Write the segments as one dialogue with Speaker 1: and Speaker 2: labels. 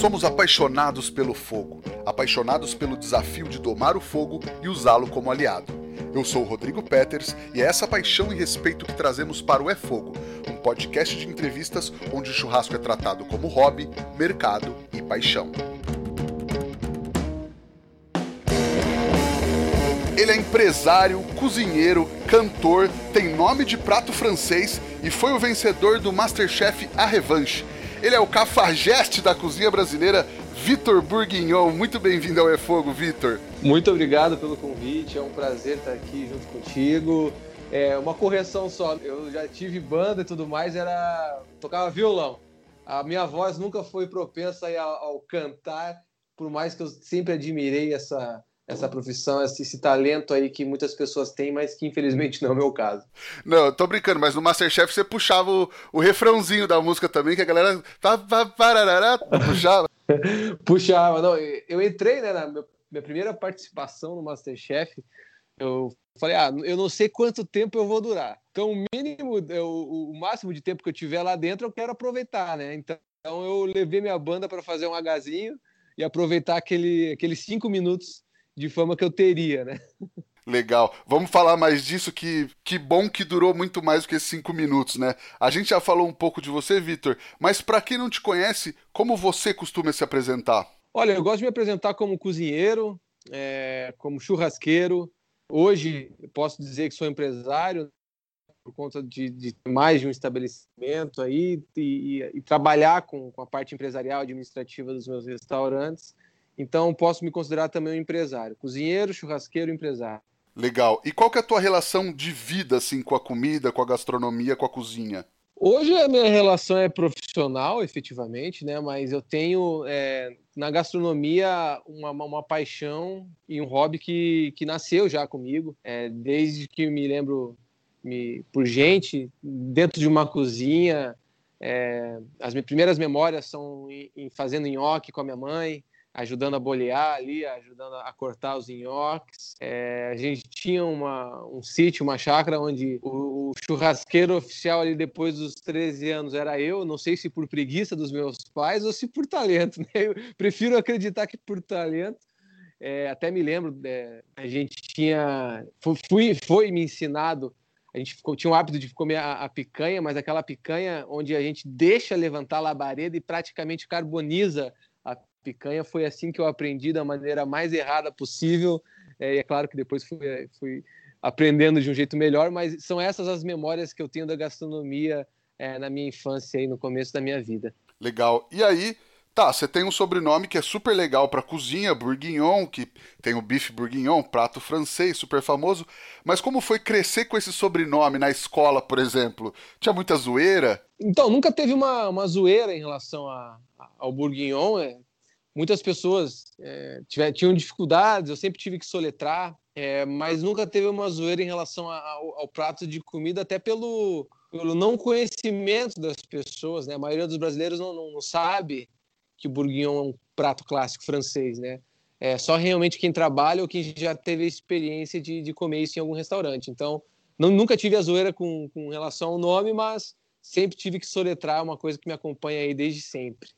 Speaker 1: Somos apaixonados pelo fogo, apaixonados pelo desafio de domar o fogo e usá-lo como aliado. Eu sou o Rodrigo Peters e é essa paixão e respeito que trazemos para o É Fogo, um podcast de entrevistas onde o churrasco é tratado como hobby, mercado e paixão. Ele é empresário, cozinheiro, cantor, tem nome de prato francês e foi o vencedor do Masterchef A Revanche. Ele é o cafajeste da cozinha brasileira, Vitor Bourguignon. Muito bem-vindo ao É Fogo, Vitor.
Speaker 2: Muito obrigado pelo convite, é um prazer estar aqui junto contigo. É, uma correção só, eu já tive banda e tudo mais, era tocava violão. A minha voz nunca foi propensa ao, ao cantar, por mais que eu sempre admirei essa, essa profissão, esse, talento aí que muitas pessoas têm, mas que infelizmente não é o meu caso.
Speaker 1: Não, eu tô brincando, mas no Masterchef você puxava o, o refrãozinho da música também, que a galera puxava.
Speaker 2: puxava, não, eu entrei, né, na minha primeira participação no Masterchef, eu falei, ah, eu não sei quanto tempo eu vou durar. Então, o mínimo, eu, o máximo de tempo que eu tiver lá dentro, eu quero aproveitar, né? Então, eu levei minha banda para fazer um agazinho e aproveitar aquele, aqueles cinco minutos de fama que eu teria, né?
Speaker 1: Legal. Vamos falar mais disso, que, que bom que durou muito mais do que cinco minutos, né? A gente já falou um pouco de você, Vitor, mas para quem não te conhece, como você costuma se apresentar?
Speaker 2: Olha, eu gosto de me apresentar como cozinheiro, é, como churrasqueiro. Hoje posso dizer que sou empresário por conta de, de mais de um estabelecimento aí e, e, e trabalhar com, com a parte empresarial administrativa dos meus restaurantes. Então, posso me considerar também um empresário. Cozinheiro, churrasqueiro, empresário.
Speaker 1: Legal. E qual que é a tua relação de vida, assim, com a comida, com a gastronomia, com a cozinha?
Speaker 2: Hoje a minha relação é profissional, efetivamente, né? Mas eu tenho é, na gastronomia uma, uma paixão e um hobby que, que nasceu já comigo. É, desde que me lembro me, por gente, dentro de uma cozinha. É, as minhas primeiras memórias são em, em fazendo nhoque com a minha mãe ajudando a bolear ali, ajudando a cortar os nhoques. É, a gente tinha uma, um sítio, uma chácara, onde o, o, churrasqueiro oficial ali depois dos 13 anos era eu. Não sei se por preguiça dos meus pais ou se por talento. Né? Eu prefiro acreditar que por talento. É, até me lembro, é, a gente tinha. Fui, foi me ensinado. A gente ficou, tinha o hábito de comer a, a picanha, mas aquela picanha onde a gente deixa levantar a labareda e praticamente carboniza picanha. Foi assim que eu aprendi da maneira mais errada possível. É, e é claro que depois fui, é, fui aprendendo de um jeito melhor, mas são essas as memórias que eu tenho da gastronomia é, na minha infância e no começo da minha vida.
Speaker 1: Legal. E aí, tá, você tem um sobrenome que é super legal para cozinha, Bourguignon, que tem o bife Bourguignon, prato francês, super famoso. Mas como foi crescer com esse sobrenome na escola, por exemplo? Tinha muita zoeira?
Speaker 2: Então, nunca teve uma, uma zoeira em relação a, ao Bourguignon. É, muitas pessoas é, tiver, tinham dificuldades, eu sempre tive que soletrar, é, mas nunca teve uma zoeira em relação ao, ao, prato de comida, até pelo, pelo não conhecimento das pessoas, né? A maioria dos brasileiros não, não, não sabe que bourguignon é um prato clássico francês, né? É só realmente quem trabalha ou quem já teve a experiência de, de comer isso em algum restaurante. Então, não, nunca tive a zoeira com, com relação ao nome, mas sempre tive que soletrar, uma coisa que me acompanha aí desde sempre.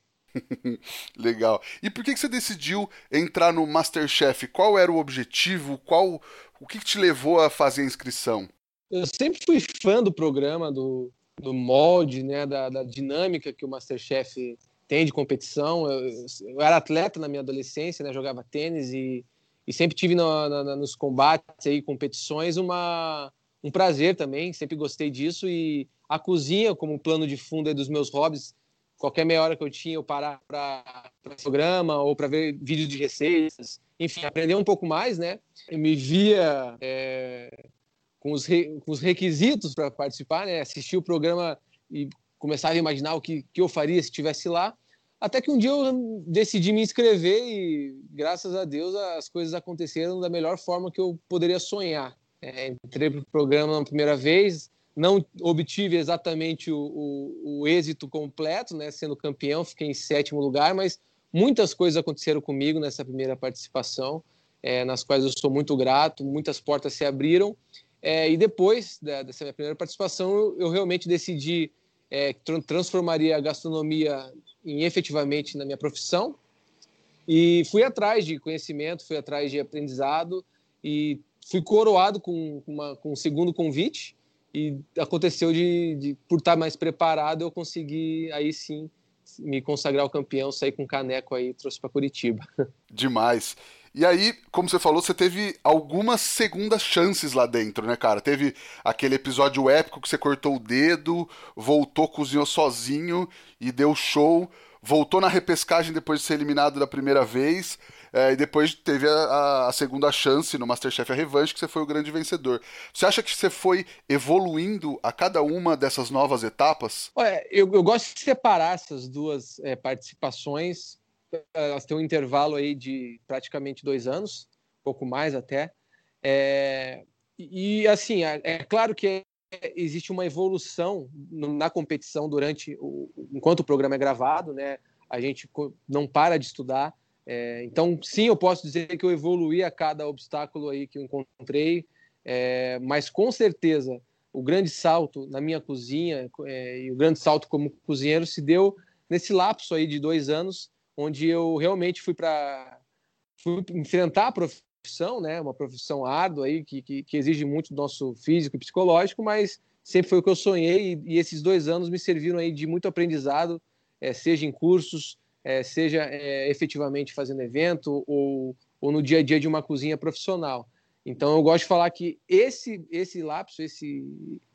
Speaker 1: Legal. E por que você decidiu entrar no Masterchef? Qual era o objetivo? Qual o que te levou a fazer a inscrição?
Speaker 2: Eu sempre fui fã do programa, do, do molde, né, da, da dinâmica que o Masterchef tem de competição. Eu, eu, era atleta na minha adolescência, né, jogava tênis e, e sempre tive no, nos combates e competições uma, um prazer também. Sempre gostei disso e a cozinha como plano de fundo dos meus hobbies qualquer meia hora que eu tinha, eu parar para programa ou para ver vídeos de receitas, enfim, aprender um pouco mais, né? Eu me via é, com, os re, com os requisitos para participar, né? Assistir o programa e começava a imaginar o que, que eu faria se estivesse lá. Até que um dia eu decidi me inscrever e, graças a Deus, as coisas aconteceram da melhor forma que eu poderia sonhar. É, entrei para o programa na primeira vez, não obtive exatamente o, o, o, êxito completo, né, sendo campeão, fiquei em sétimo lugar, mas muitas coisas aconteceram comigo nessa primeira participação, é, nas quais eu sou muito grato, muitas portas se abriram, é, e depois da, dessa minha primeira participação, eu, eu realmente decidi é, transformaria a gastronomia em efetivamente na minha profissão e fui atrás de conhecimento, fui atrás de aprendizado e fui coroado com, uma, com um segundo convite e aconteceu de, de, por estar mais preparado eu consegui aí sim me consagrar o campeão, sair com caneco aí, trouxe para Curitiba.
Speaker 1: Demais. E aí, como você falou, você teve algumas segundas chances lá dentro, né, cara? Teve aquele episódio épico que você cortou o dedo, voltou, cozinhou sozinho e deu show. Voltou na repescagem depois de ser eliminado da primeira vez. É, e depois teve a, a, segunda chance no Masterchef A Revanche, que você foi o grande vencedor. Você acha que você foi evoluindo a cada uma dessas novas etapas?
Speaker 2: Olha, eu, eu gosto de separar essas duas é, participações elas têm um intervalo aí de praticamente dois anos, pouco mais até. É, e assim, é, é, claro que existe uma evolução na competição durante o, enquanto o programa é gravado, né? A gente não para de estudar. É, então, sim, eu posso dizer que eu evoluí a cada obstáculo aí que eu encontrei, é, mas com certeza o grande salto na minha cozinha é, e o grande salto como cozinheiro se deu nesse lapso aí de dois anos onde eu realmente fui para enfrentar a profissão, né? Uma profissão árdua aí que, que, que, exige muito do nosso físico e psicológico, mas sempre foi o que eu sonhei e, e esses dois anos me serviram aí de muito aprendizado, é, seja em cursos, é, seja é, efetivamente fazendo evento ou, ou no dia a dia de uma cozinha profissional. Então eu gosto de falar que esse esse lapso, esse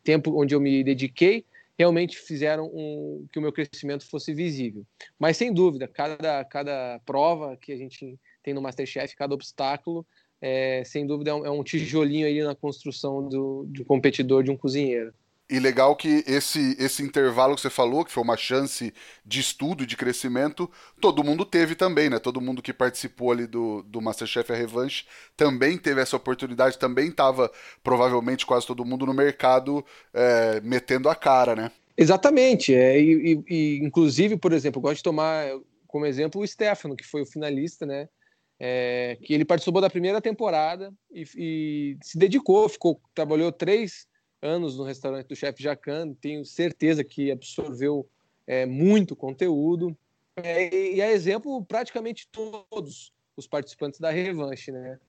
Speaker 2: tempo onde eu me dediquei realmente fizeram um, que o meu crescimento fosse visível. Mas sem dúvida, cada, cada prova que a gente tem no Masterchef, cada obstáculo, é, sem dúvida é um, é um, tijolinho aí na construção do, um competidor, de um cozinheiro.
Speaker 1: E legal que esse, esse intervalo que você falou, que foi uma chance de estudo, de crescimento, todo mundo teve também, né? Todo mundo que participou ali do, do Masterchef A Revanche também teve essa oportunidade, também estava provavelmente quase todo mundo no mercado é, metendo a cara, né?
Speaker 2: Exatamente. É, e, e, inclusive, por exemplo, eu gosto de tomar como exemplo o Stefano, que foi o finalista, né? É, que ele participou da primeira temporada e, e se dedicou, ficou, trabalhou três anos no restaurante do chefe Jacan, tenho certeza que absorveu é, muito conteúdo. É, e é exemplo praticamente todos os participantes da revanche, né?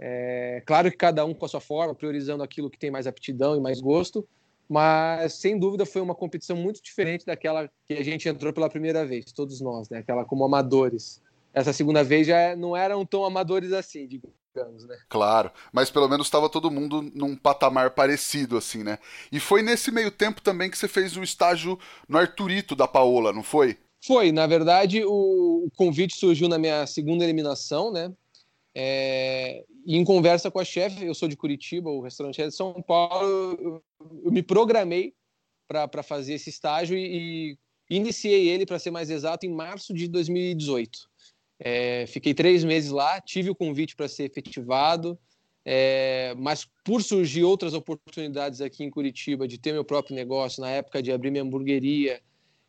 Speaker 2: É, claro que cada um com a sua forma, priorizando aquilo que tem mais aptidão e mais gosto, mas sem dúvida foi uma competição muito diferente daquela que a gente entrou pela primeira vez, todos nós, né? Aquela como amadores. Essa segunda vez já não eram tão amadores assim, digamos anos, né?
Speaker 1: Claro, mas pelo menos estava todo mundo num patamar parecido, assim, né? E foi nesse meio tempo também que você fez o estágio no Arturito da Paola, não foi?
Speaker 2: Foi, na verdade, o, o convite surgiu na minha segunda eliminação, né? É, e em conversa com a chefe, eu sou de Curitiba, o restaurante é de São Paulo, eu, eu me programei para fazer esse estágio e, e iniciei ele, para ser mais exato, em março de 2018. É, fiquei três meses lá, tive o convite para ser efetivado, é, mas por surgir outras oportunidades aqui em Curitiba de ter meu próprio negócio, na época de abrir minha hamburgueria,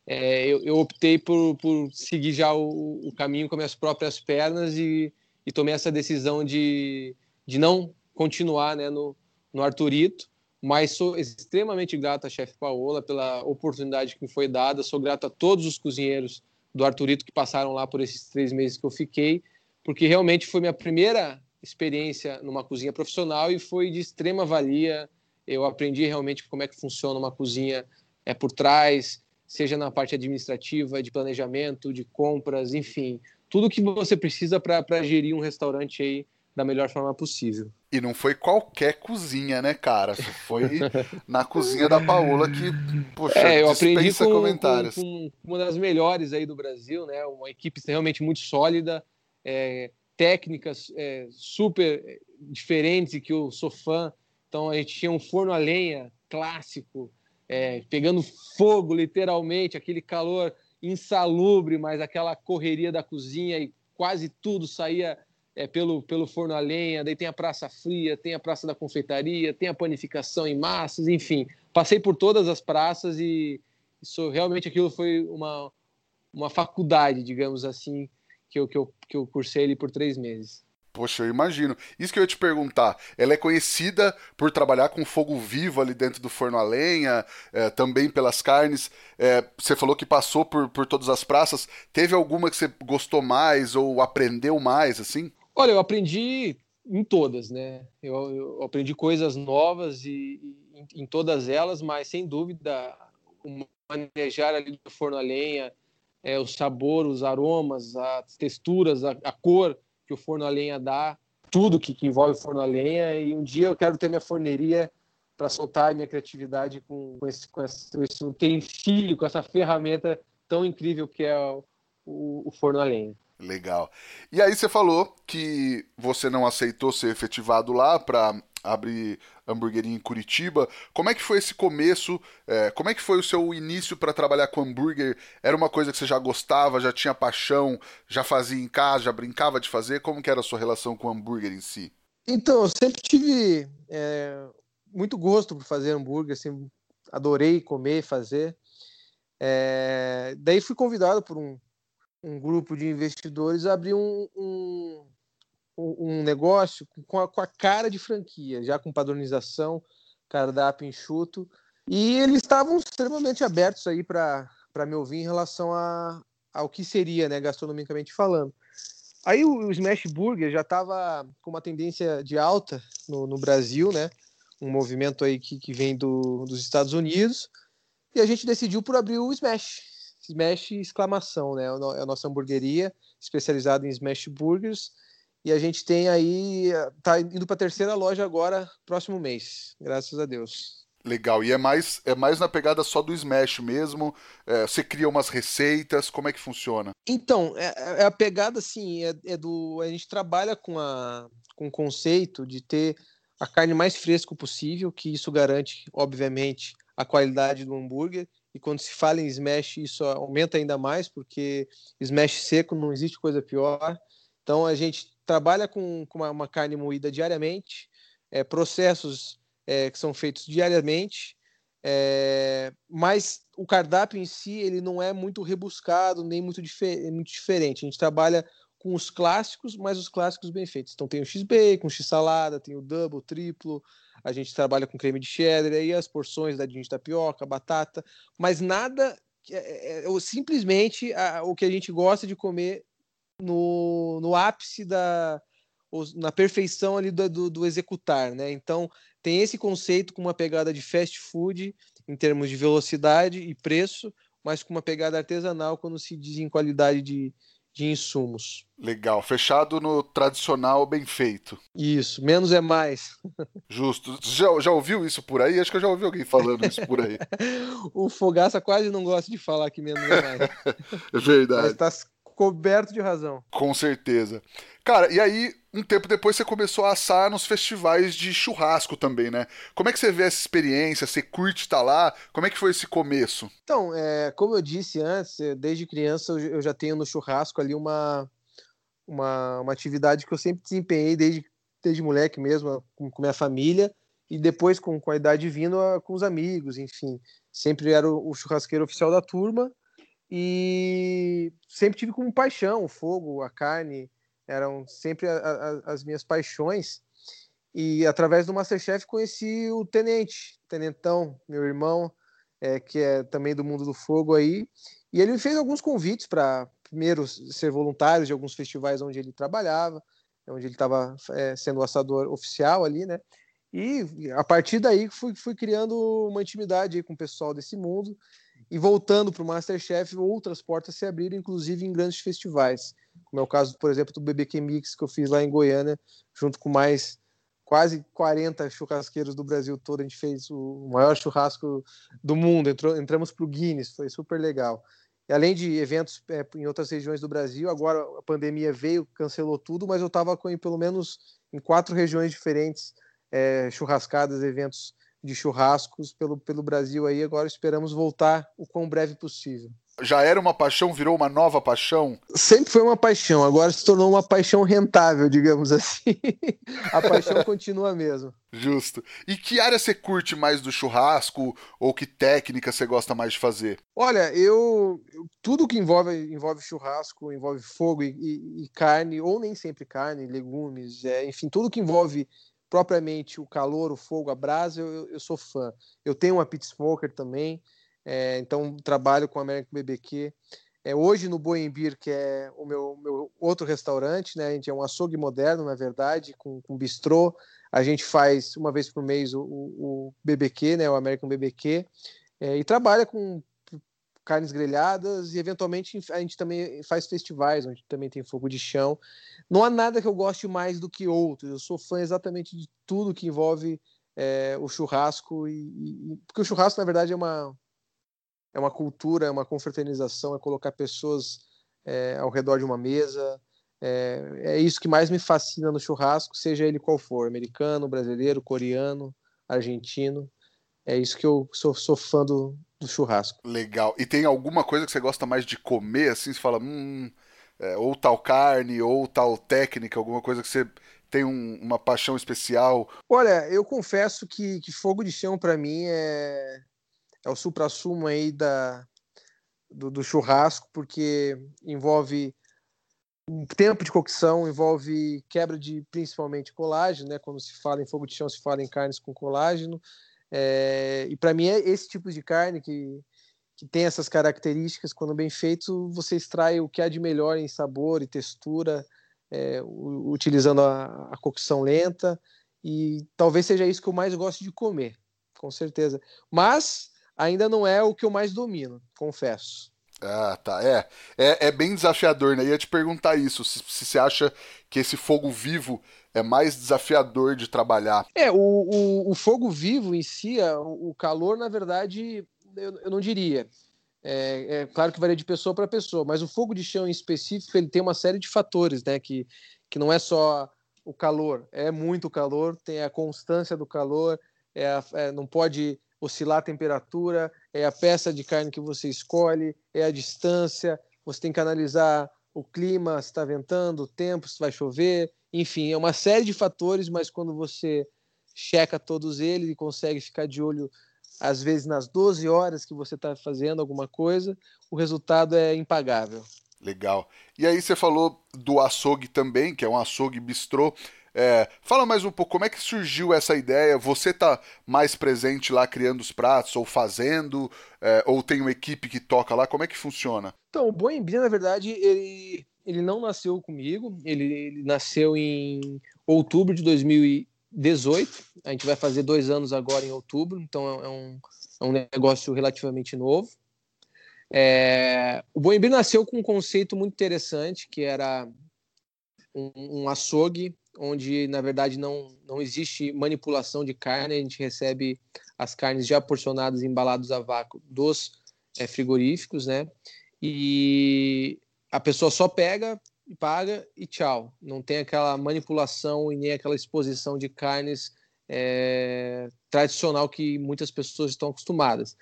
Speaker 2: é, eu, eu, optei por, por seguir já o, o, caminho com minhas próprias pernas e, e, tomei essa decisão de, de não continuar né, no, no Arturito, mas sou extremamente grato à chefe Paola pela oportunidade que me foi dada, sou grato a todos os cozinheiros do Arturito que passaram lá por esses três meses que eu fiquei, porque realmente foi minha primeira experiência numa cozinha profissional e foi de extrema valia. Eu aprendi realmente como é que funciona uma cozinha é por trás, seja na parte administrativa, de planejamento, de compras, enfim, tudo que você precisa para gerir um restaurante aí da melhor forma possível.
Speaker 1: E não foi qualquer cozinha, né, cara? Foi na cozinha da Paola que, poxa, é, eu aprendi com, comentários. Com,
Speaker 2: com, uma das melhores aí do Brasil, né? Uma equipe realmente muito sólida, é, técnicas é, super diferentes e que eu sou fã. Então a gente tinha um forno a lenha clássico, é, pegando fogo literalmente, aquele calor insalubre, mas aquela correria da cozinha e quase tudo saía é, pelo, pelo forno a lenha, daí tem a praça fria, tem a praça da confeitaria, tem a panificação em massas, enfim. Passei por todas as praças e isso, realmente aquilo foi uma, uma faculdade, digamos assim, que eu, que, eu, que eu cursei ali por três meses.
Speaker 1: Poxa, eu imagino. Isso que eu ia te perguntar. Ela é conhecida por trabalhar com fogo vivo ali dentro do forno a lenha, é, também pelas carnes. É, você falou que passou por, por todas as praças. Teve alguma que você gostou mais ou aprendeu mais, assim?
Speaker 2: Olha, eu aprendi em todas, né? Eu, eu aprendi coisas novas e, e em, todas elas, mas sem dúvida o manejar ali do forno a lenha, é, o sabor, os aromas, as texturas, a, a cor que o forno a lenha dá, tudo que, que envolve forno a lenha. E um dia eu quero ter minha forneria para soltar a minha criatividade com, com, esse, com esse, esse utensílio, com essa ferramenta tão incrível que é o, o, o forno a lenha.
Speaker 1: Legal. E aí você falou que você não aceitou ser efetivado lá para abrir hamburgueria em Curitiba. Como é que foi esse começo? É, como é que foi o seu início para trabalhar com hambúrguer? Era uma coisa que você já gostava, já tinha paixão, já fazia em casa, já brincava de fazer? Como que era a sua relação com o hambúrguer em si?
Speaker 2: Então, eu sempre tive é, muito gosto por fazer hambúrguer, assim, adorei comer e fazer. É, daí fui convidado por um, um grupo de investidores a abrir um, um, um negócio com a, com a, cara de franquia, já com padronização, cardápio enxuto. E eles estavam extremamente abertos aí para me ouvir em relação a, ao que seria, né, gastronomicamente falando. Aí o, o Smash Burger já estava com uma tendência de alta no, no Brasil, né? Um movimento aí que, que vem do, dos Estados Unidos. E a gente decidiu por abrir o Smash. Smash exclamação, né? É a nossa hamburgueria especializada em Smash Burgers e a gente tem aí, tá indo para a terceira loja agora, próximo mês, graças a Deus.
Speaker 1: Legal, e é mais, é mais na pegada só do Smash mesmo? É, você cria umas receitas, como é que funciona?
Speaker 2: Então, é, é a pegada assim, é, é, do. A gente trabalha com, a, com o conceito de ter a carne mais fresca possível, que isso garante, obviamente, a qualidade do hambúrguer. E quando se fala em smash, isso aumenta ainda mais, porque smash seco não existe coisa pior. Então a gente trabalha com, com uma, uma, carne moída diariamente, é, processos é, que são feitos diariamente, é, mas o cardápio em si ele não é muito rebuscado nem muito, difer muito diferente. A gente trabalha com os clássicos, mas os clássicos bem feitos. Então tem o X-Bacon, o X-Salada, tem o Double, o Triplo, a gente trabalha com creme de cheddar, aí as porções da de tapioca, batata, mas nada é, é, é simplesmente a, o que a gente gosta de comer no, no ápice da na perfeição ali do, do, do, executar, né? Então tem esse conceito com uma pegada de fast food em termos de velocidade e preço, mas com uma pegada artesanal quando se diz em qualidade de, de insumos.
Speaker 1: Legal, fechado no tradicional bem feito.
Speaker 2: Isso, menos é mais.
Speaker 1: Justo. Já, já ouviu isso por aí? Acho que eu já ouvi alguém falando isso por aí.
Speaker 2: o Fogaça quase não gosta de falar que menos é mais.
Speaker 1: é verdade.
Speaker 2: Mas tá coberto de razão.
Speaker 1: Com certeza. Cara, e aí, um tempo depois você começou a assar nos festivais de churrasco também, né? Como é que você vê essa experiência? Você curte estar lá? Como é que foi esse começo?
Speaker 2: Então, é, como eu disse antes, desde criança eu já tenho no churrasco ali uma, uma, uma atividade que eu sempre desempenhei desde, desde moleque mesmo, com, com minha família, e depois com, com a idade vindo com os amigos, enfim. Sempre era o, o churrasqueiro oficial da turma, e sempre tive como paixão o fogo, a carne, eram sempre a, a, as minhas paixões. E através do Masterchef conheci o Tenente, Tenentão, meu irmão, é, que é também do mundo do fogo aí. E ele me fez alguns convites para, primeiro, ser voluntário de alguns festivais onde ele trabalhava, onde ele estava é, sendo assador oficial ali, né? E a partir daí fui, fui criando uma intimidade com o pessoal desse mundo e voltando para o Masterchef, outras portas se abriram, inclusive em grandes festivais, como é o caso, por exemplo, do BBQ Mix que eu fiz lá em Goiânia, junto com mais quase 40 churrasqueiros do Brasil todo. A gente fez o maior churrasco do mundo, entrou, entramos para o Guinness, foi super legal. E além de eventos é, em outras regiões do Brasil, agora a pandemia veio, cancelou tudo, mas eu estava com pelo menos em quatro regiões diferentes é, churrascadas, eventos de churrascos pelo, pelo Brasil aí. Agora esperamos voltar o quão breve possível.
Speaker 1: já era uma paixão, virou uma nova paixão?
Speaker 2: Sempre foi uma paixão, agora se tornou uma paixão rentável, digamos assim. a paixão continua mesmo.
Speaker 1: Justo. E que área você curte mais do churrasco ou que técnica você gosta mais de fazer?
Speaker 2: Olha, eu tudo que envolve envolve churrasco, envolve fogo e, e, e carne, ou nem sempre carne, legumes, é, enfim, tudo que envolve propriamente o calor, o fogo, a brasa, eu, eu sou fã. Eu tenho uma pit smoker também, é, então trabalho com a American BBQ. É, hoje no Boembeer, que é o meu, meu outro restaurante, né? A gente é um açougue moderno, na verdade, com, com bistrô. A gente faz uma vez por mês o, o, o BBQ, né? O American BBQ. É, e trabalha com carnes grelhadas e eventualmente a gente também faz festivais onde também tem fogo de chão. Não há nada que eu goste mais do que outros. Eu sou fã exatamente de tudo que envolve é, o churrasco e, e, porque o churrasco na verdade é uma é uma cultura, é uma confraternização, é colocar pessoas é, ao redor de uma mesa. É, é isso que mais me fascina no churrasco, seja ele qual for, americano, brasileiro, coreano, argentino. É isso que eu sou, sou fã do, do churrasco.
Speaker 1: Legal. E tem alguma coisa que você gosta mais de comer, assim? Você fala, hum, é, ou tal carne, ou tal técnica, alguma coisa que você tem um, uma paixão especial?
Speaker 2: Olha, eu confesso que, que fogo de chão para mim é, é o supra-sumo aí da, do, do, churrasco, porque envolve um tempo de cocção, envolve quebra de principalmente colágeno, né? Quando se fala em fogo de chão, se fala em carnes com colágeno. É, e para mim é esse tipo de carne que, que tem essas características. Quando bem feito, você extrai o que há de melhor em sabor e textura, é, utilizando a, a, cocção lenta. E talvez seja isso que eu mais gosto de comer, com certeza. Mas ainda não é o que eu mais domino, confesso.
Speaker 1: Ah, tá. É, é, é bem desafiador, né? Ia te perguntar isso, se, se você acha que esse fogo vivo é mais desafiador de trabalhar.
Speaker 2: É, o, o, o fogo vivo em si, o calor, na verdade, eu, eu não diria. É, é, claro que varia de pessoa para pessoa, mas o fogo de chão em específico ele tem uma série de fatores, né? Que, que não é só o calor, é muito calor, tem a constância do calor, é, a, é não pode oscilar a temperatura, é a peça de carne que você escolhe, é a distância, você tem que analisar o clima, se está ventando, o tempo, se vai chover, enfim, é uma série de fatores, mas quando você checa todos eles e consegue ficar de olho, às vezes nas 12 horas que você está fazendo alguma coisa, o resultado é impagável.
Speaker 1: Legal. E aí você falou do açougue também, que é um açougue bistrô. É, fala mais um pouco, como é que surgiu essa ideia? Você tá mais presente lá criando os pratos, ou fazendo, é, ou tem uma equipe que toca lá? Como é que funciona?
Speaker 2: Então, o Boembi, na verdade, ele, ele não nasceu comigo, ele, ele nasceu em outubro de 2018. A gente vai fazer dois anos agora em outubro, então é, é um, é um negócio relativamente novo. É, o Boembi nasceu com um conceito muito interessante, que era um, um açougue onde na verdade não, não existe manipulação de carne, a gente recebe as carnes já porcionadas, embaladas a vácuo dos é, frigoríficos, né? E a pessoa só pega e paga e tchau. Não tem aquela manipulação e nem aquela exposição de carnes é, tradicional que muitas pessoas estão acostumadas.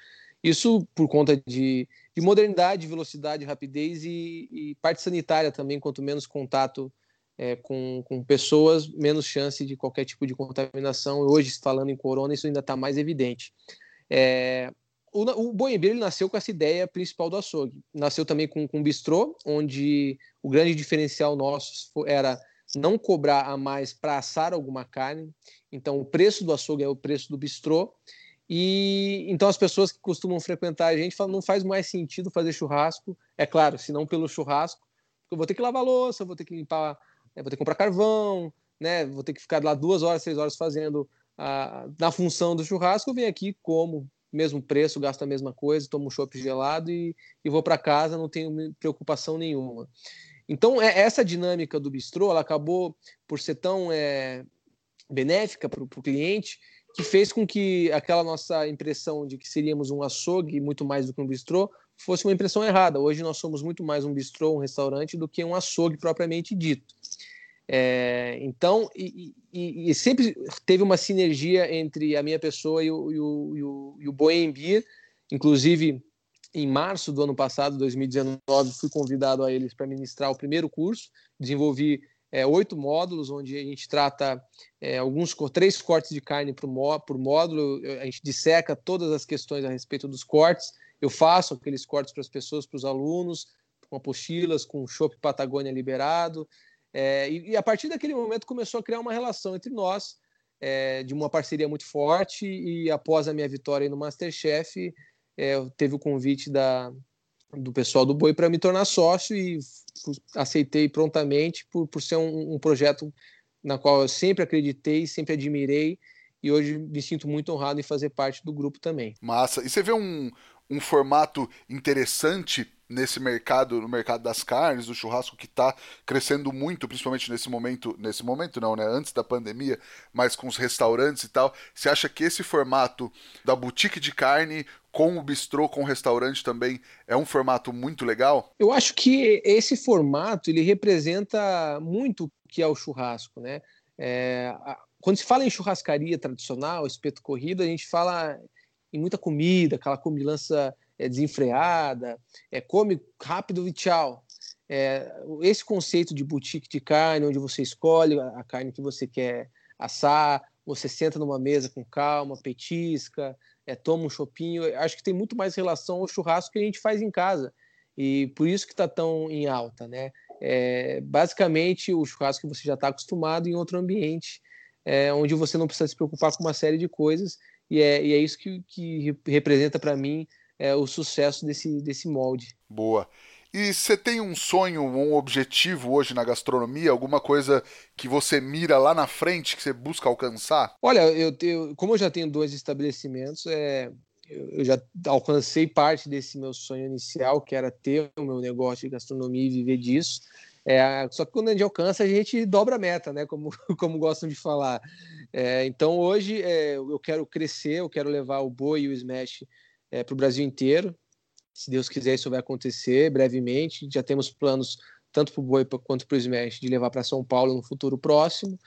Speaker 2: Isso por conta de, de modernidade, velocidade, rapidez e, e parte sanitária também. Quanto menos contato é, com, com pessoas, menos chance de qualquer tipo de contaminação. Hoje, falando em corona, isso ainda está mais evidente. É, o, o Boembeiro ele nasceu com essa ideia principal do açougue. Nasceu também com, com um bistrô, onde o grande diferencial nosso era não cobrar a mais para assar alguma carne. Então, o preço do açougue é o preço do bistrô. E então as pessoas que costumam frequentar a gente falam não faz mais sentido fazer churrasco. É claro, se não pelo churrasco, porque eu vou ter que lavar louça, vou ter que limpar né, vou ter que comprar carvão, né, vou ter que ficar lá duas horas, três horas fazendo a, na função do churrasco, eu venho aqui, como, mesmo preço, gasto a mesma coisa, tomo um chopp gelado e, e vou para casa, não tenho preocupação nenhuma. Então, é, essa dinâmica do bistrô, ela acabou por ser tão é, benéfica para o cliente, que fez com que aquela nossa impressão de que seríamos um açougue muito mais do que um bistrô fosse uma impressão errada. Hoje nós somos muito mais um bistrô, um restaurante, do que um açougue propriamente dito. É, então, e, e, e, sempre teve uma sinergia entre a minha pessoa e o, e o, e o, e o Inclusive, em março do ano passado, 2019, fui convidado a eles para ministrar o primeiro curso. Desenvolvi é, oito módulos, onde a gente trata é, alguns três cortes de carne por, por módulo. A gente disseca todas as questões a respeito dos cortes. Eu faço aqueles cortes para as pessoas, para os alunos, com apostilas, com chopp Patagônia liberado. É, e, e, a partir daquele momento começou a criar uma relação entre nós, é, de uma parceria muito forte. E após a minha vitória no Masterchef, é, teve o convite da, do pessoal do Boi para me tornar sócio e aceitei prontamente por, por ser um, um, projeto na qual eu sempre acreditei, sempre admirei e hoje me sinto muito honrado em fazer parte do grupo também.
Speaker 1: Massa. E você vê um, um formato interessante nesse mercado, no mercado das carnes, do churrasco que está crescendo muito, principalmente nesse momento, nesse momento não, né, antes da pandemia, mas com os restaurantes e tal. Você acha que esse formato da boutique de carne com o bistrô, com o restaurante também é um formato muito legal?
Speaker 2: Eu acho que esse formato ele representa muito o que é o churrasco, né? É, quando se fala em churrascaria tradicional, espeto corrido, a gente fala em muita comida, aquela comilança é, desenfreada, é, come rápido e tchau. É, esse conceito de boutique de carne, onde você escolhe a carne que você quer assar, você senta numa mesa com calma, petisca, é, toma um chopinho, acho que tem muito mais relação ao churrasco que a gente faz em casa. E por isso que está tão em alta, né? É, basicamente, o churrasco que você já está acostumado em outro ambiente, é, onde você não precisa se preocupar com uma série de coisas, e é, e é isso que, que representa para mim é, o sucesso desse, desse molde.
Speaker 1: Boa. E você tem um sonho, um objetivo hoje na gastronomia? Alguma coisa que você mira lá na frente, que você busca alcançar?
Speaker 2: Olha, eu, eu como eu já tenho dois estabelecimentos, é, eu, eu já alcancei parte desse meu sonho inicial, que era ter o meu negócio de gastronomia e viver disso. É, só que quando a gente alcança, a gente dobra a meta, né? Como, como gostam de falar. É, então hoje é, eu quero crescer, eu quero levar o boi e o smash é, para o Brasil inteiro. Se Deus quiser, isso vai acontecer brevemente. Já temos planos, tanto para o Boi quanto para o Smash, de levar para São Paulo no futuro próximo.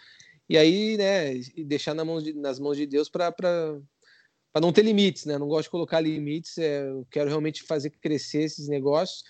Speaker 2: E aí, né, deixar na mão de, nas mãos de Deus para não ter limites, né? Não gosto de colocar limites, é, eu quero realmente fazer crescer esses negócios.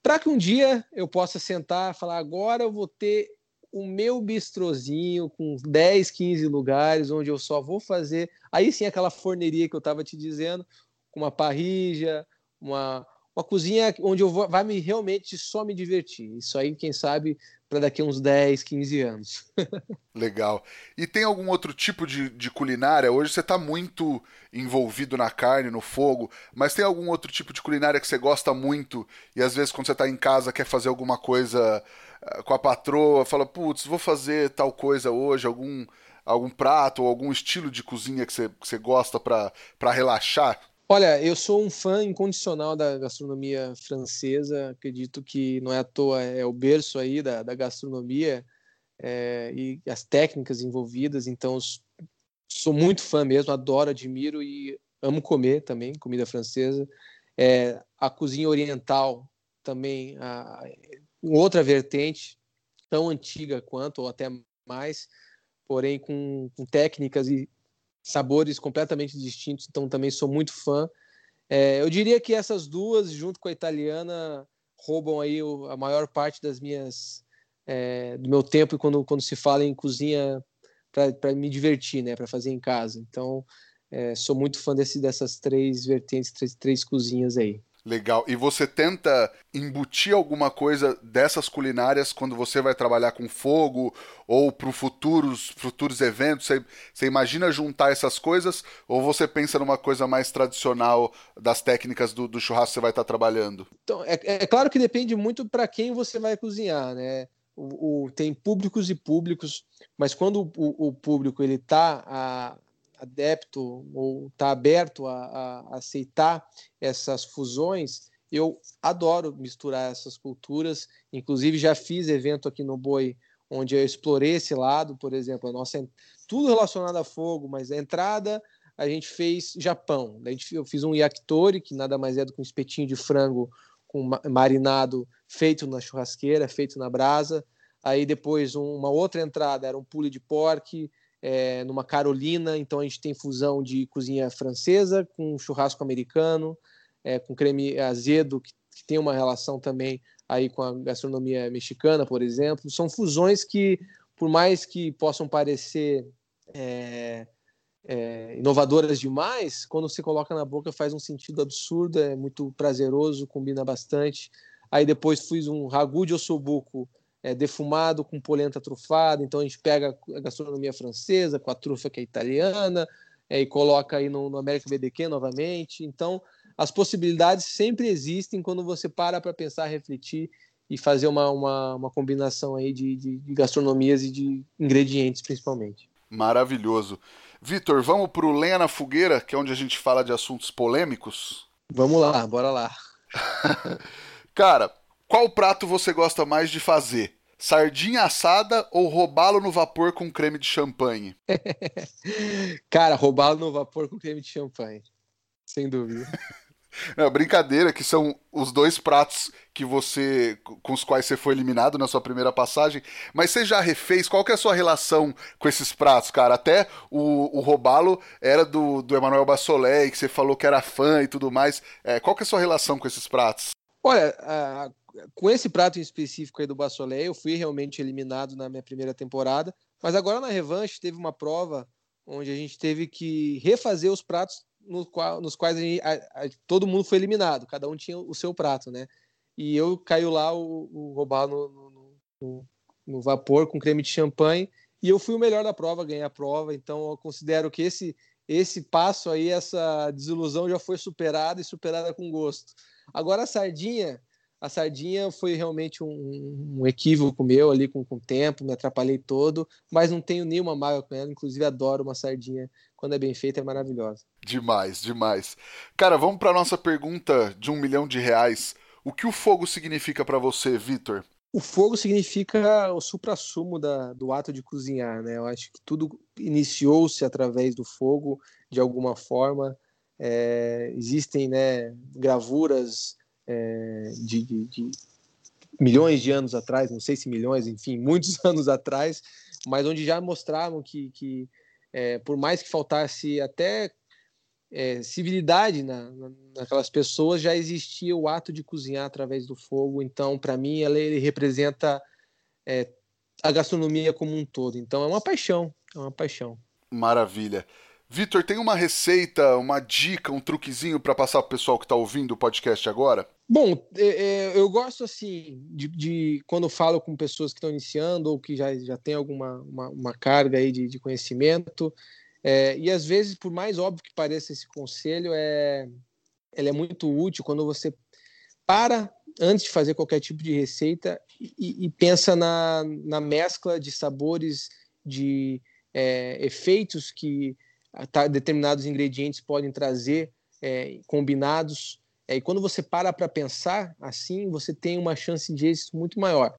Speaker 2: Para que um dia eu possa sentar e falar: agora eu vou ter o meu bistrozinho com 10, 15 lugares, onde eu só vou fazer. Aí sim, aquela forneria que eu estava te dizendo, com uma parrija, uma, uma cozinha onde eu vou, vai me realmente só me divertir. Isso aí, quem sabe, para daqui a uns 10, 15 anos.
Speaker 1: Legal. E tem algum outro tipo de, de culinária? Hoje você está muito envolvido na carne, no fogo, mas tem algum outro tipo de culinária que você gosta muito e às vezes quando você está em casa quer fazer alguma coisa uh, com a patroa, fala, putz, vou fazer tal coisa hoje, algum, algum prato ou algum estilo de cozinha que você, que você gosta para relaxar?
Speaker 2: Olha, eu sou um fã incondicional da gastronomia francesa. Acredito que não é à toa é o berço aí da, da gastronomia é, e as técnicas envolvidas. Então, sou muito fã mesmo, adoro, admiro e amo comer também comida francesa. É, a cozinha oriental também, a, outra vertente tão antiga quanto ou até mais, porém com, com técnicas e sabores completamente distintos, então também sou muito fã. É, eu diria que essas duas, junto com a italiana, roubam aí o, a maior parte das minhas é, do meu tempo quando, quando se fala em cozinha para me divertir, né, para fazer em casa. Então, é, sou muito fã desse, dessas três vertentes, três, três cozinhas aí.
Speaker 1: Legal. E você tenta embutir alguma coisa dessas culinárias quando você vai trabalhar com fogo ou para futuros futuros eventos? Você, você imagina juntar essas coisas ou você pensa numa coisa mais tradicional das técnicas do, do churrasco que você vai estar trabalhando?
Speaker 2: Então, é, é claro que depende muito para quem você vai cozinhar, né? O, o, tem públicos e públicos, mas quando o, o público ele está adepto ou está aberto a, a, aceitar essas fusões, eu adoro misturar essas culturas. Inclusive, já fiz evento aqui no Boi onde eu explorei esse lado, por exemplo, a nossa tudo relacionado a fogo, mas a entrada a gente fez Japão. A gente, eu fiz um yakitori, que nada mais é do que um espetinho de frango com marinado feito na churrasqueira, feito na brasa. Aí depois um, uma outra entrada era um pule de porco, é, numa Carolina, então a gente tem fusão de cozinha francesa com churrasco americano. é, com creme azedo, que, que tem uma relação também aí com a gastronomia mexicana, por exemplo. São fusões que, por mais que possam parecer é, é, inovadoras demais, quando você coloca na boca faz um sentido absurdo, é muito prazeroso, combina bastante. Aí depois fiz um ragu de ossobuco é, defumado com polenta trufada, então a gente pega a gastronomia francesa com a trufa que é italiana é, e coloca aí no, no América BBQ novamente. Então as possibilidades sempre existem quando você para para pensar, refletir e fazer uma, uma, uma combinação aí de, de, de gastronomias e de ingredientes principalmente.
Speaker 1: Maravilhoso. Vitor, vamos para o Lenha na Fogueira, que é onde a gente fala de assuntos polêmicos?
Speaker 2: Vamos lá, bora lá.
Speaker 1: Cara, qual prato você gosta mais de fazer? Sardinha assada ou roubá-lo no vapor com creme de champanhe?
Speaker 2: Cara, roubá-lo no vapor com creme de champanhe. Sem dúvida.
Speaker 1: Não, brincadeira, que são os dois pratos que você com os quais você foi eliminado na sua primeira passagem. Mas você já refez? Qual que é a sua relação com esses pratos, cara? Até o, o Robalo era do, do Emanuel Bassolé, que você falou que era fã e tudo mais. É, qual que é a sua relação com esses pratos?
Speaker 2: Olha, com esse prato em específico aí do Bassolé, eu fui realmente eliminado na minha primeira temporada. Mas agora na revanche teve uma prova onde a gente teve que refazer os pratos no qual, nos quais a a, a, todo mundo foi eliminado, cada um tinha o seu prato, né? E eu caiu lá o, o roubar no, no, no, no, vapor com creme de champanhe e eu fui o melhor da prova, ganhei a prova, então eu considero que esse esse passo aí, essa desilusão já foi superada e superada com gosto. Agora a sardinha, a sardinha foi realmente um, um equívoco meu ali com, com o tempo, me atrapalhei todo, mas não tenho nenhuma mágoa com ela, inclusive adoro uma sardinha quando é bem feita, é maravilhosa.
Speaker 1: Demais, demais. Cara, vamos para nossa pergunta de um milhão de reais. O que o fogo significa para você, Vitor?
Speaker 2: O fogo significa o supra-sumo do ato de cozinhar, né? Eu acho que tudo iniciou-se através do fogo, de alguma forma. É, existem né, gravuras é, de, de, de, milhões de anos atrás, não sei se milhões, enfim, muitos anos atrás, mas onde já mostravam que, que é, por mais que faltasse até é, civilidade na, na, naquelas pessoas, já existia o ato de cozinhar através do fogo. Então, para mim, ela, ele representa é, a gastronomia como um todo. Então, é uma paixão, é uma paixão.
Speaker 1: Maravilha. Vitor, tem uma receita, uma dica, um truquezinho para passar para o pessoal que está ouvindo o podcast agora?
Speaker 2: Bom, é, é, eu gosto assim de, de, quando falo com pessoas que estão iniciando ou que já, já tem alguma uma, uma carga aí de, de conhecimento, é, e às vezes, por mais óbvio que pareça esse conselho, é, ele é muito útil quando você para antes de fazer qualquer tipo de receita e, e pensa na, na mescla de sabores, de é, efeitos que tá, determinados ingredientes podem trazer é, combinados. É, e quando você para para pensar assim, você tem uma chance de êxito muito maior.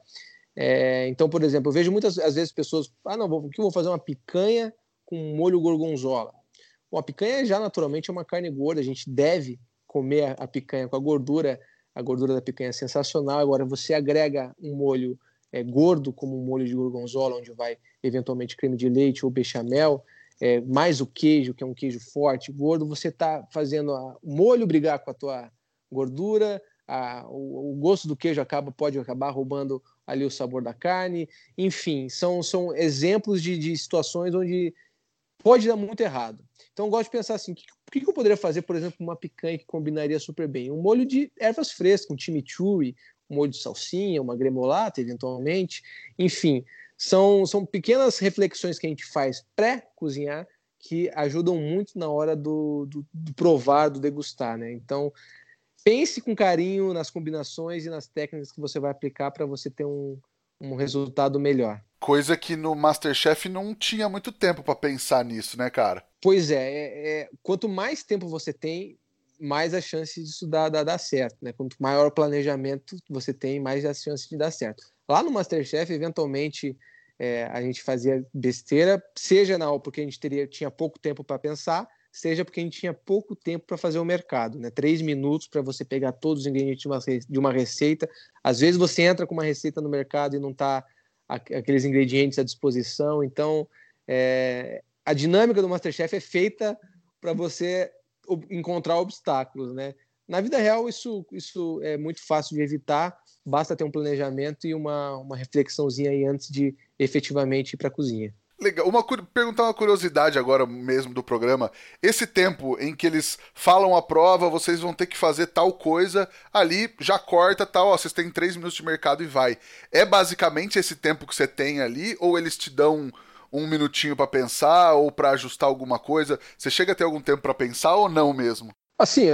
Speaker 2: É, então, por exemplo, eu vejo muitas às vezes pessoas, ah, não, vou, que eu vou fazer uma picanha com molho gorgonzola. Bom, a picanha já naturalmente é uma carne gorda, a gente deve comer a, a picanha com a gordura, a gordura da picanha é sensacional. Agora, você agrega um molho é, gordo, como um molho de gorgonzola, onde vai eventualmente creme de leite ou bechamel, é, mais o queijo, que é um queijo forte, gordo, você está fazendo a, o molho brigar com a tua gordura, a, o, o, gosto do queijo acaba pode acabar roubando ali o sabor da carne, enfim, são, são exemplos de, de situações onde pode dar muito errado. Então, eu gosto de pensar assim: o que, que, eu poderia fazer, por exemplo, uma picanha que combinaria super bem? Um molho de ervas frescas, um chimichurri, um molho de salsinha, uma gremolata, eventualmente. Enfim, são, são pequenas reflexões que a gente faz pré-cozinhar que ajudam muito na hora do, do, do, provar, do degustar, né? Então, pense com carinho nas combinações e nas técnicas que você vai aplicar para você ter um, um resultado melhor.
Speaker 1: Coisa que no Masterchef não tinha muito tempo para pensar nisso, né, cara?
Speaker 2: Pois é, é, é, quanto mais tempo você tem, mais a chance disso dar, dar, dar certo, né? Quanto maior o planejamento você tem, mais a chance de dar certo. Lá no Masterchef, eventualmente, é, a gente fazia besteira, seja não porque a gente teria, tinha pouco tempo para pensar, seja porque a gente tinha pouco tempo para fazer o mercado, né? Três minutos para você pegar todos os ingredientes de uma, de uma receita. Às vezes você entra com uma receita no mercado e não está aqueles ingredientes à disposição. Então, é, a dinâmica do Masterchef é feita para você encontrar obstáculos, né? Na vida real, isso, isso é muito fácil de evitar, basta ter um planejamento e uma, uma reflexãozinha aí antes de efetivamente ir para a cozinha.
Speaker 1: Legal. Uma, perguntar uma curiosidade agora mesmo do programa. Esse tempo em que eles falam a prova, vocês vão ter que fazer tal coisa, ali já corta tal, vocês têm três minutos de mercado e vai. É basicamente esse tempo que você tem ali, ou eles te dão um minutinho para pensar ou para ajustar alguma coisa? Você chega a ter algum tempo para pensar ou não mesmo?
Speaker 2: Assim,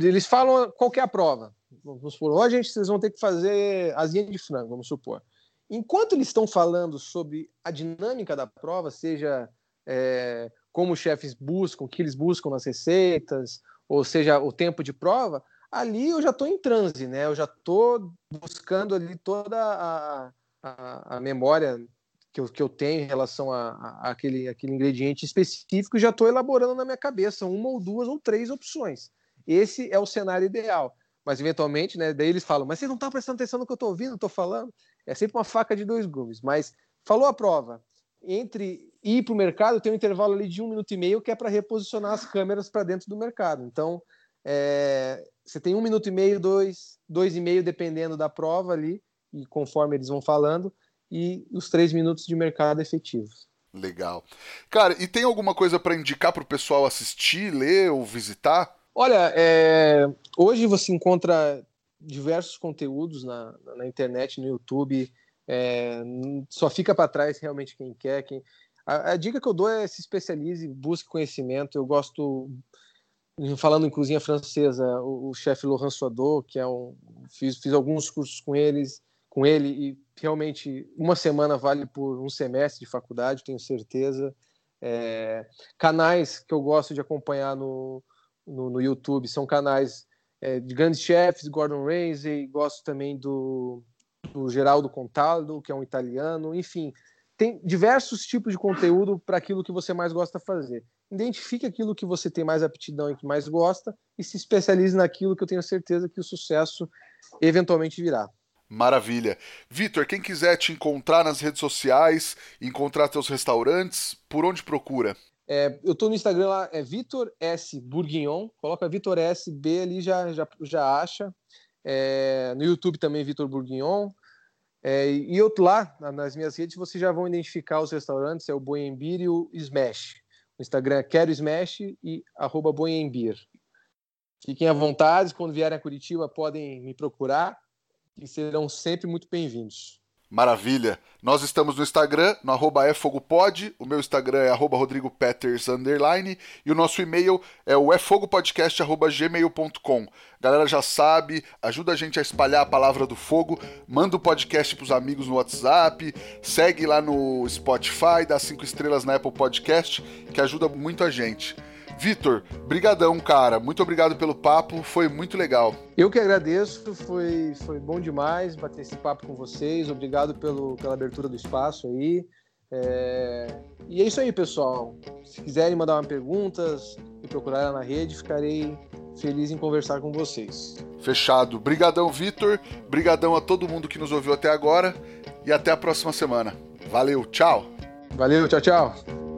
Speaker 2: eles falam qual é prova. Vamos supor, hoje a gente, vocês vão ter que fazer asinha de frango, vamos supor. Enquanto eles estão falando sobre a dinâmica da prova, seja é, como os chefes buscam, o que eles buscam nas receitas, ou seja, o tempo de prova, ali eu já estou em transe, né? Eu já estou buscando ali toda a, a, a memória que eu, que eu tenho em relação a, a, aquele, aquele ingrediente específico, já estou elaborando na minha cabeça uma ou duas ou três opções. Esse é o cenário ideal. Mas eventualmente, né? Daí eles falam, mas você não está prestando atenção no que eu estou ouvindo, estou falando. É sempre uma faca de dois gumes. Mas falou a prova. Entre ir para o mercado, tem um intervalo ali de um minuto e meio que é para reposicionar as câmeras para dentro do mercado. Então, é, você tem um minuto e meio, dois, dois e meio, dependendo da prova ali, e conforme eles vão falando, e os três minutos de mercado efetivos.
Speaker 1: Legal. Cara, e tem alguma coisa para indicar para o pessoal assistir, ler ou visitar?
Speaker 2: Olha, é, hoje você encontra diversos conteúdos na, na internet, no YouTube. É, só fica para trás realmente quem quer. Quem... A, a, dica que eu dou é se especialize, busque conhecimento. Eu gosto, falando em cozinha francesa, o, o chefe Laurent Soadot, que é um. Fiz, fiz alguns cursos com eles, com ele, e realmente uma semana vale por um semestre de faculdade, tenho certeza. É, canais que eu gosto de acompanhar no, no, no YouTube são canais é, de grandes chefes, Gordon Ramsay, gosto também do, do Geraldo Contaldo, que é um italiano, enfim, tem diversos tipos de conteúdo para aquilo que você mais gosta de fazer. Identifique aquilo que você tem mais aptidão e que mais gosta e se especialize naquilo que eu tenho certeza que o sucesso eventualmente virá.
Speaker 1: Maravilha. Vitor, quem quiser te encontrar nas redes sociais, encontrar teus restaurantes, por onde procura?
Speaker 2: É, eu estou no Instagram lá, é Vitor S. Bourguignon. Coloca Vitor S. B ali, já, já, já acha. É, no YouTube também, Vitor Bourguignon. É, e eu lá, nas minhas redes, vocês já vão identificar os restaurantes, é o Boiembir e o Smash. No Instagram Quero Smash e arroba Boiembir. Fiquem à vontade, quando vierem a Curitiba podem me procurar e serão sempre muito bem-vindos.
Speaker 1: Maravilha. Nós estamos no Instagram, no arroba efogopod. O meu Instagram é arroba rodrigopeters, underline. E o nosso e-mail é o efogopodcast.gmail.com. Galera já sabe, ajuda a gente a espalhar a palavra do fogo. Manda o podcast pros amigos no WhatsApp. Segue lá no Spotify, dá cinco estrelas na Apple Podcast, que ajuda muito a gente. Vitor, brigadão, cara. Muito obrigado pelo papo, foi muito legal.
Speaker 2: Eu que agradeço, foi, foi bom demais bater esse papo com vocês. Obrigado pelo, pela abertura do espaço aí. É... E é isso aí, pessoal. Se quiserem mandar uma perguntas, me procurar na rede, ficarei feliz em conversar com vocês.
Speaker 1: Fechado. Brigadão, Vitor. Brigadão a todo mundo que nos ouviu até agora e até a próxima semana. Valeu, tchau.
Speaker 2: Valeu, tchau, tchau.